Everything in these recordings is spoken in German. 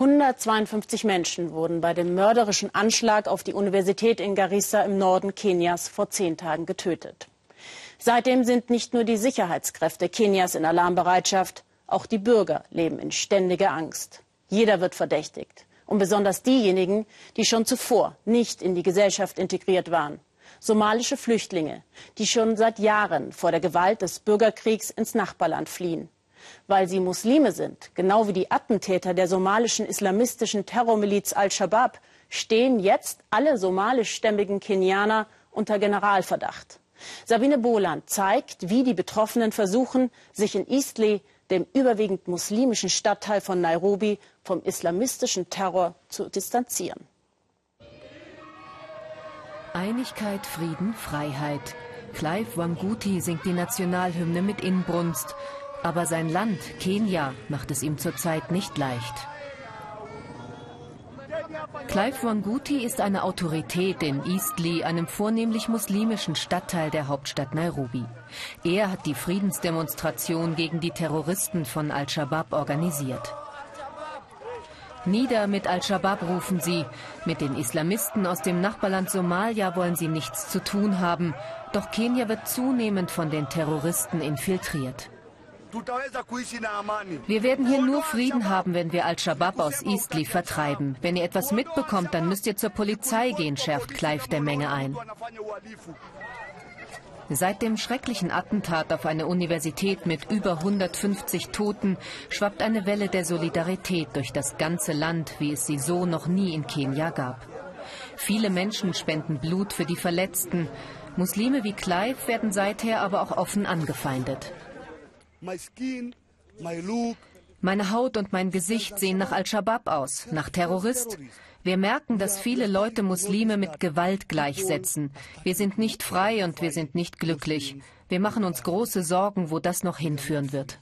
152 Menschen wurden bei dem mörderischen Anschlag auf die Universität in Garissa im Norden Kenias vor zehn Tagen getötet. Seitdem sind nicht nur die Sicherheitskräfte Kenias in Alarmbereitschaft, auch die Bürger leben in ständiger Angst. Jeder wird verdächtigt. Und besonders diejenigen, die schon zuvor nicht in die Gesellschaft integriert waren. Somalische Flüchtlinge, die schon seit Jahren vor der Gewalt des Bürgerkriegs ins Nachbarland fliehen weil sie Muslime sind, genau wie die Attentäter der somalischen islamistischen Terrormiliz Al-Shabaab, stehen jetzt alle somalischstämmigen Kenianer unter Generalverdacht. Sabine Boland zeigt, wie die Betroffenen versuchen, sich in Eastleigh, dem überwiegend muslimischen Stadtteil von Nairobi, vom islamistischen Terror zu distanzieren. Einigkeit, Frieden, Freiheit. Clive Wanguti singt die Nationalhymne mit Inbrunst. Aber sein Land, Kenia, macht es ihm zurzeit nicht leicht. Clive Wanguti ist eine Autorität in Eastleigh, einem vornehmlich muslimischen Stadtteil der Hauptstadt Nairobi. Er hat die Friedensdemonstration gegen die Terroristen von Al-Shabaab organisiert. Nieder mit Al-Shabaab rufen sie. Mit den Islamisten aus dem Nachbarland Somalia wollen sie nichts zu tun haben. Doch Kenia wird zunehmend von den Terroristen infiltriert. Wir werden hier nur Frieden haben, wenn wir Al-Shabaab aus Eastleigh vertreiben. Wenn ihr etwas mitbekommt, dann müsst ihr zur Polizei gehen, schärft Clive der Menge ein. Seit dem schrecklichen Attentat auf eine Universität mit über 150 Toten schwappt eine Welle der Solidarität durch das ganze Land, wie es sie so noch nie in Kenia gab. Viele Menschen spenden Blut für die Verletzten. Muslime wie Clive werden seither aber auch offen angefeindet. Meine Haut und mein Gesicht sehen nach Al-Shabaab aus, nach Terrorist. Wir merken, dass viele Leute Muslime mit Gewalt gleichsetzen. Wir sind nicht frei und wir sind nicht glücklich. Wir machen uns große Sorgen, wo das noch hinführen wird.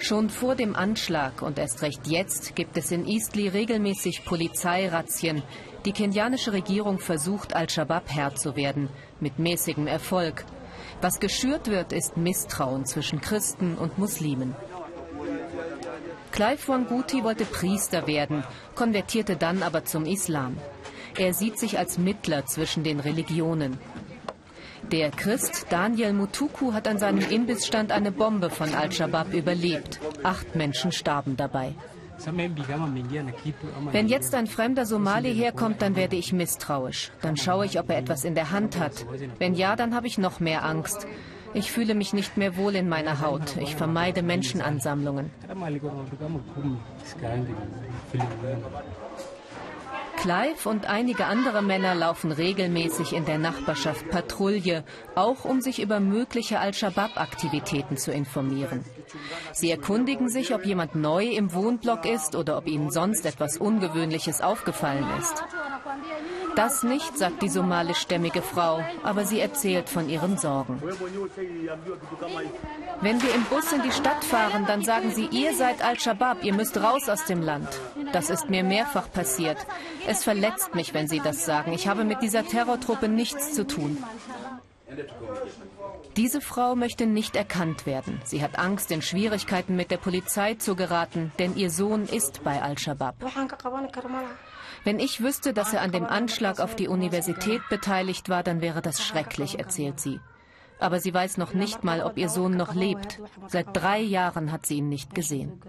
Schon vor dem Anschlag und erst recht jetzt gibt es in Eastleigh regelmäßig Polizeirazzien. Die kenianische Regierung versucht, Al-Shabaab Herr zu werden, mit mäßigem Erfolg. Was geschürt wird, ist Misstrauen zwischen Christen und Muslimen. Clive Wanguti wollte Priester werden, konvertierte dann aber zum Islam. Er sieht sich als Mittler zwischen den Religionen. Der Christ Daniel Mutuku hat an seinem Imbissstand eine Bombe von Al-Shabaab überlebt. Acht Menschen starben dabei. Wenn jetzt ein fremder Somali herkommt, dann werde ich misstrauisch. Dann schaue ich, ob er etwas in der Hand hat. Wenn ja, dann habe ich noch mehr Angst. Ich fühle mich nicht mehr wohl in meiner Haut. Ich vermeide Menschenansammlungen. Clive und einige andere Männer laufen regelmäßig in der Nachbarschaft Patrouille, auch um sich über mögliche Al-Shabaab-Aktivitäten zu informieren. Sie erkundigen sich, ob jemand neu im Wohnblock ist oder ob ihnen sonst etwas Ungewöhnliches aufgefallen ist. Das nicht, sagt die somalischstämmige Frau, aber sie erzählt von ihren Sorgen. Wenn wir im Bus in die Stadt fahren, dann sagen sie, ihr seid Al-Shabaab, ihr müsst raus aus dem Land. Das ist mir mehrfach passiert. Es verletzt mich, wenn sie das sagen. Ich habe mit dieser Terrortruppe nichts zu tun. Diese Frau möchte nicht erkannt werden. Sie hat Angst, in Schwierigkeiten mit der Polizei zu geraten, denn ihr Sohn ist bei Al-Shabaab. Wenn ich wüsste, dass er an dem Anschlag auf die Universität beteiligt war, dann wäre das schrecklich, erzählt sie. Aber sie weiß noch nicht mal, ob ihr Sohn noch lebt. Seit drei Jahren hat sie ihn nicht gesehen.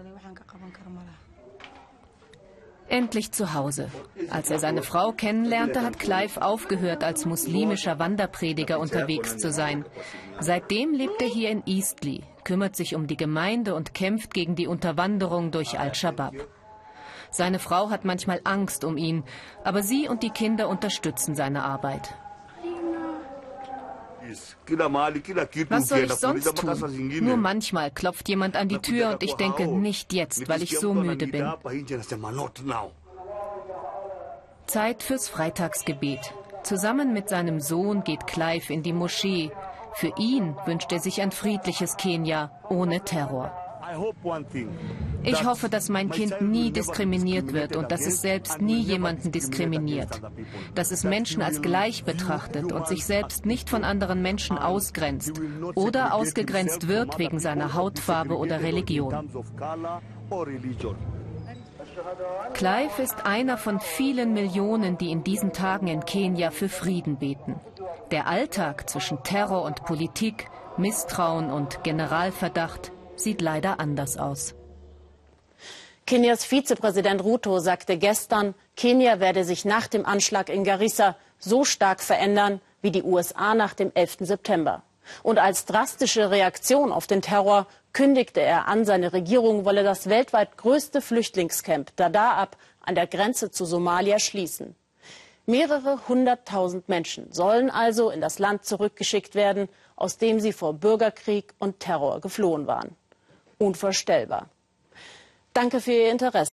Endlich zu Hause. Als er seine Frau kennenlernte, hat Clive aufgehört, als muslimischer Wanderprediger unterwegs zu sein. Seitdem lebt er hier in Eastleigh, kümmert sich um die Gemeinde und kämpft gegen die Unterwanderung durch Al-Shabaab. Seine Frau hat manchmal Angst um ihn, aber sie und die Kinder unterstützen seine Arbeit. Was soll ich sonst tun? Nur manchmal klopft jemand an die Tür und ich denke, nicht jetzt, weil ich so müde bin. Zeit fürs Freitagsgebet. Zusammen mit seinem Sohn geht Clive in die Moschee. Für ihn wünscht er sich ein friedliches Kenia ohne Terror. Ich hoffe, dass mein Kind nie diskriminiert wird und dass es selbst nie jemanden diskriminiert. Dass es Menschen als gleich betrachtet und sich selbst nicht von anderen Menschen ausgrenzt oder ausgegrenzt wird wegen seiner Hautfarbe oder Religion. Clive ist einer von vielen Millionen, die in diesen Tagen in Kenia für Frieden beten. Der Alltag zwischen Terror und Politik, Misstrauen und Generalverdacht sieht leider anders aus. Kenias Vizepräsident Ruto sagte gestern, Kenia werde sich nach dem Anschlag in Garissa so stark verändern wie die USA nach dem 11. September. Und als drastische Reaktion auf den Terror kündigte er an, seine Regierung wolle das weltweit größte Flüchtlingscamp Dadaab an der Grenze zu Somalia schließen. Mehrere hunderttausend Menschen sollen also in das Land zurückgeschickt werden, aus dem sie vor Bürgerkrieg und Terror geflohen waren. Unvorstellbar. Danke für Ihr Interesse.